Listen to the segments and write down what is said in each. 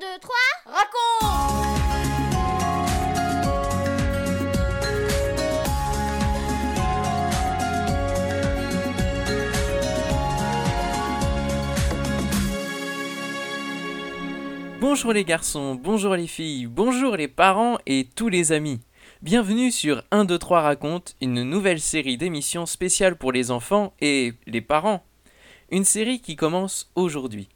2, 3, raconte Bonjour les garçons, bonjour les filles, bonjour les parents et tous les amis. Bienvenue sur 1, 2, 3 raconte, une nouvelle série d'émissions spéciales pour les enfants et les parents. Une série qui commence aujourd'hui.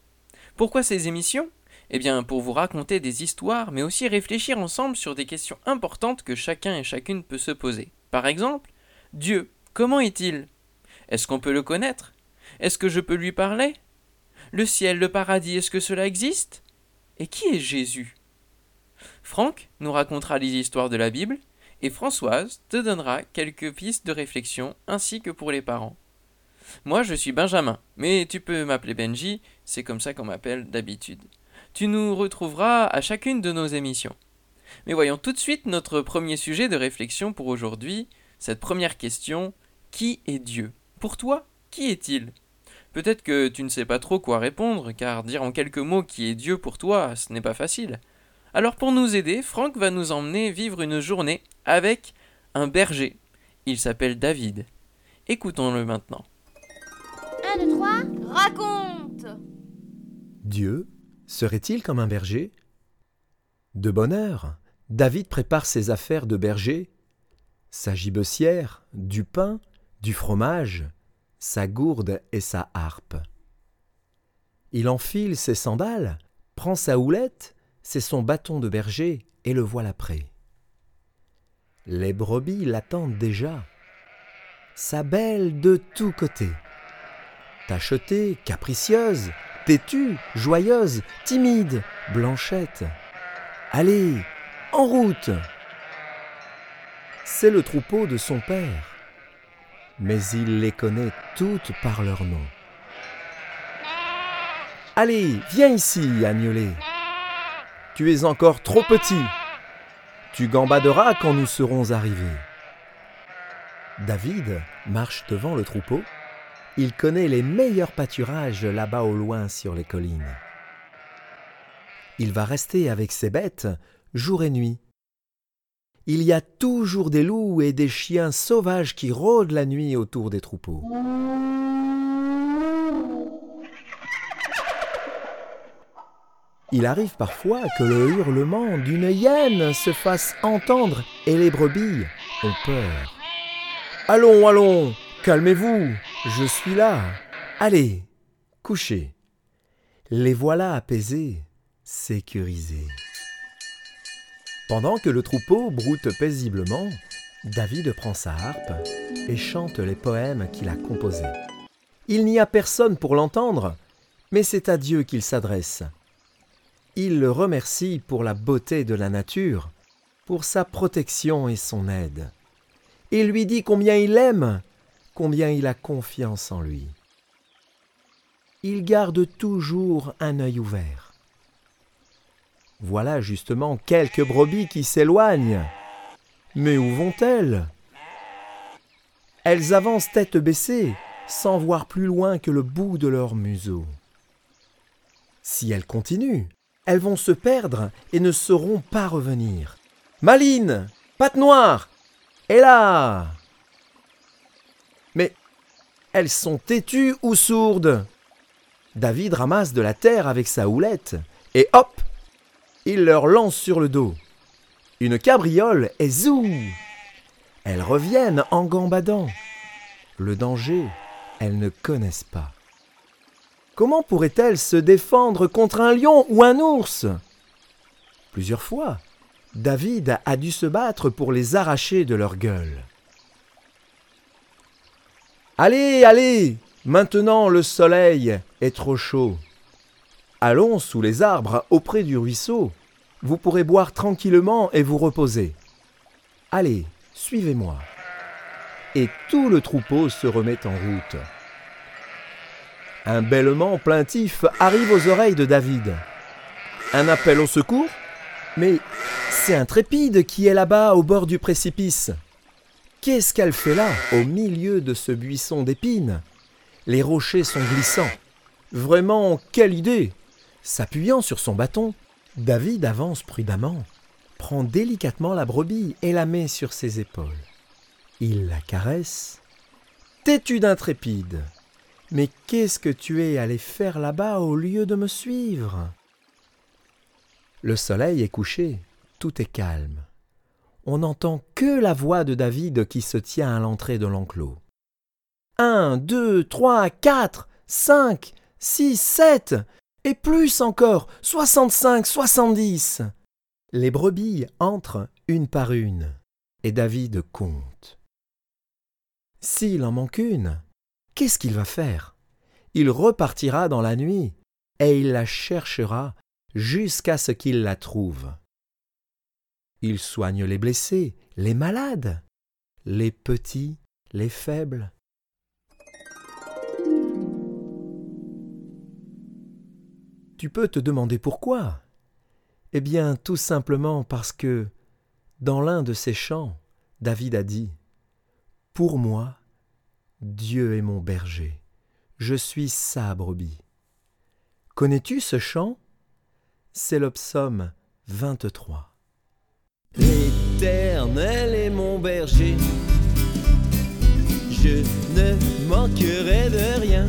Pourquoi ces émissions? Eh bien pour vous raconter des histoires mais aussi réfléchir ensemble sur des questions importantes que chacun et chacune peut se poser. Par exemple, Dieu, comment est-il? Est-ce qu'on peut le connaître? Est-ce que je peux lui parler? Le ciel, le paradis, est-ce que cela existe? Et qui est Jésus? Franck nous racontera les histoires de la Bible et Françoise te donnera quelques pistes de réflexion ainsi que pour les parents. Moi je suis Benjamin, mais tu peux m'appeler Benji, c'est comme ça qu'on m'appelle d'habitude. Tu nous retrouveras à chacune de nos émissions. Mais voyons tout de suite notre premier sujet de réflexion pour aujourd'hui, cette première question, qui est Dieu? Pour toi, qui est-il? Peut-être que tu ne sais pas trop quoi répondre, car dire en quelques mots qui est Dieu pour toi, ce n'est pas facile. Alors pour nous aider, Franck va nous emmener vivre une journée avec un berger. Il s'appelle David. Écoutons-le maintenant. 1, 2, 3, raconte Dieu serait-il comme un berger? De bonne heure, David prépare ses affaires de berger, sa gibecière, du pain, du fromage, sa gourde et sa harpe. Il enfile ses sandales, prend sa houlette, c'est son bâton de berger, et le voilà prêt. Les brebis l'attendent déjà. Sa belle de tous côtés. Tachetée, capricieuse, têtue, joyeuse, timide, blanchette. Allez, en route C'est le troupeau de son père mais il les connaît toutes par leur nom. Allez, viens ici, agnelet. Tu es encore trop petit. Tu gambaderas quand nous serons arrivés. David marche devant le troupeau. Il connaît les meilleurs pâturages là-bas au loin sur les collines. Il va rester avec ses bêtes jour et nuit il y a toujours des loups et des chiens sauvages qui rôdent la nuit autour des troupeaux. Il arrive parfois que le hurlement d'une hyène se fasse entendre et les brebis ont peur. Allons, allons, calmez-vous, je suis là. Allez, couchez. Les voilà apaisés, sécurisés. Pendant que le troupeau broute paisiblement, David prend sa harpe et chante les poèmes qu'il a composés. Il n'y a personne pour l'entendre, mais c'est à Dieu qu'il s'adresse. Il le remercie pour la beauté de la nature, pour sa protection et son aide. Il lui dit combien il l'aime, combien il a confiance en lui. Il garde toujours un œil ouvert. Voilà justement quelques brebis qui s'éloignent. Mais où vont-elles? Elles avancent tête baissée, sans voir plus loin que le bout de leur museau. Si elles continuent, elles vont se perdre et ne sauront pas revenir. Maline Patte noire Et là Mais elles sont têtues ou sourdes David ramasse de la terre avec sa houlette, et hop il leur lance sur le dos. Une cabriole et zou Elles reviennent en gambadant. Le danger, elles ne connaissent pas. Comment pourraient-elles se défendre contre un lion ou un ours? Plusieurs fois, David a dû se battre pour les arracher de leur gueule. Allez, allez Maintenant le soleil est trop chaud. Allons sous les arbres auprès du ruisseau. Vous pourrez boire tranquillement et vous reposer. Allez, suivez-moi. Et tout le troupeau se remet en route. Un bêlement plaintif arrive aux oreilles de David. Un appel au secours? Mais c'est Intrépide qui est là-bas au bord du précipice. Qu'est-ce qu'elle fait là, au milieu de ce buisson d'épines? Les rochers sont glissants. Vraiment, quelle idée S'appuyant sur son bâton, David avance prudemment, prend délicatement la brebis et la met sur ses épaules. Il la caresse. Têtu d'intrépide, mais qu'est-ce que tu es allé faire là-bas au lieu de me suivre? Le soleil est couché, tout est calme. On n'entend que la voix de David qui se tient à l'entrée de l'enclos. Un, deux, trois, quatre, cinq, six, sept, et plus encore, soixante-cinq, soixante-dix. Les brebis entrent une par une, et David compte. S'il en manque une, qu'est-ce qu'il va faire? Il repartira dans la nuit, et il la cherchera jusqu'à ce qu'il la trouve. Il soigne les blessés, les malades, les petits, les faibles. Tu peux te demander pourquoi? Eh bien, tout simplement parce que, dans l'un de ses chants, David a dit Pour moi, Dieu est mon berger, je suis sa brebis. Connais-tu ce chant? C'est le psaume 23. L'Éternel est mon berger, je ne manquerai de rien.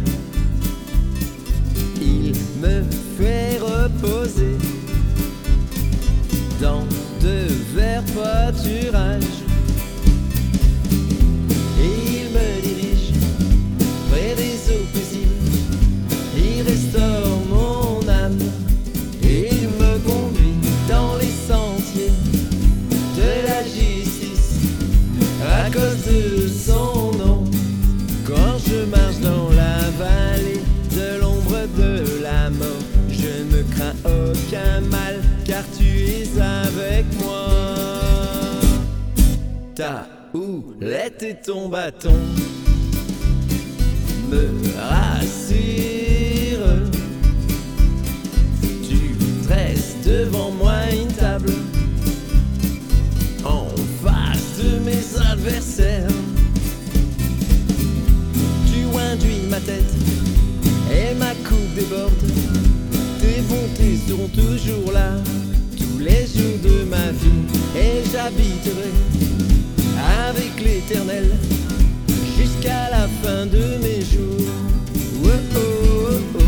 Ta houlette et ton bâton me rassurent. Tu dresses devant moi une table en face de mes adversaires. Tu induis ma tête et ma coupe déborde. Tes bontés seront toujours là tous les jours de ma vie et j'habiterai avec l'éternel jusqu'à la fin de mes jours. Oh, oh, oh.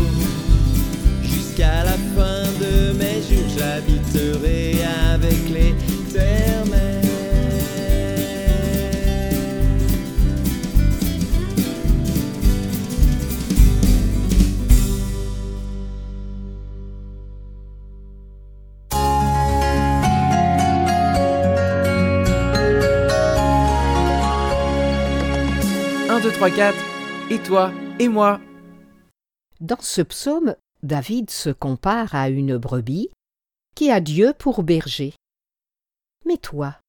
Jusqu'à la fin de mes jours, j'habiterai avec l'éternel. Un, deux, trois, quatre. Et toi Et moi Dans ce psaume, David se compare à une brebis qui a Dieu pour berger. Mais toi,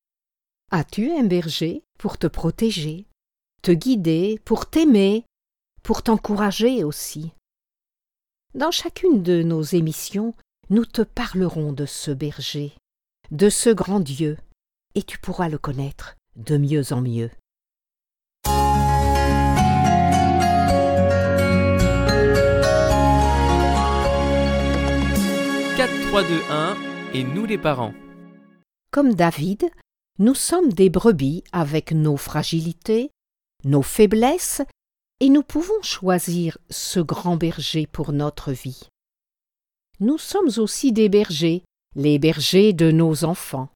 as-tu un berger pour te protéger, te guider, pour t'aimer, pour t'encourager aussi? Dans chacune de nos émissions, nous te parlerons de ce berger, de ce grand Dieu, et tu pourras le connaître de mieux en mieux. 3, 2, 1 et nous les parents. Comme David, nous sommes des brebis avec nos fragilités, nos faiblesses, et nous pouvons choisir ce grand berger pour notre vie. Nous sommes aussi des bergers, les bergers de nos enfants.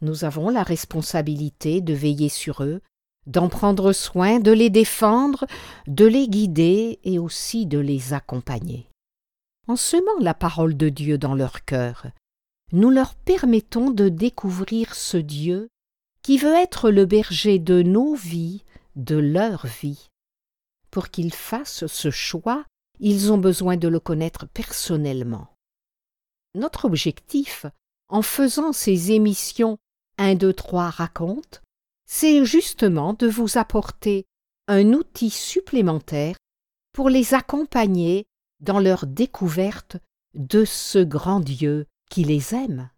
Nous avons la responsabilité de veiller sur eux, d'en prendre soin, de les défendre, de les guider et aussi de les accompagner. En semant la parole de Dieu dans leur cœur, nous leur permettons de découvrir ce Dieu qui veut être le berger de nos vies, de leur vie. Pour qu'ils fassent ce choix, ils ont besoin de le connaître personnellement. Notre objectif, en faisant ces émissions 1, 2, 3 raconte, c'est justement de vous apporter un outil supplémentaire pour les accompagner dans leur découverte de ce grand Dieu qui les aime.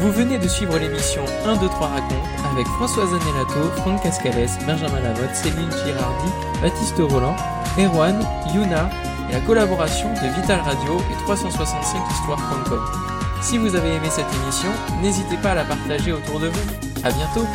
Vous venez de suivre l'émission 1, 2, 3 raconte avec Françoise Anelato, Franck Cascales, Benjamin Lavotte, Céline Girardi, Baptiste Roland, Erwan, Yuna et la collaboration de Vital Radio et 365histoire.com. Si vous avez aimé cette émission, n'hésitez pas à la partager autour de vous. À bientôt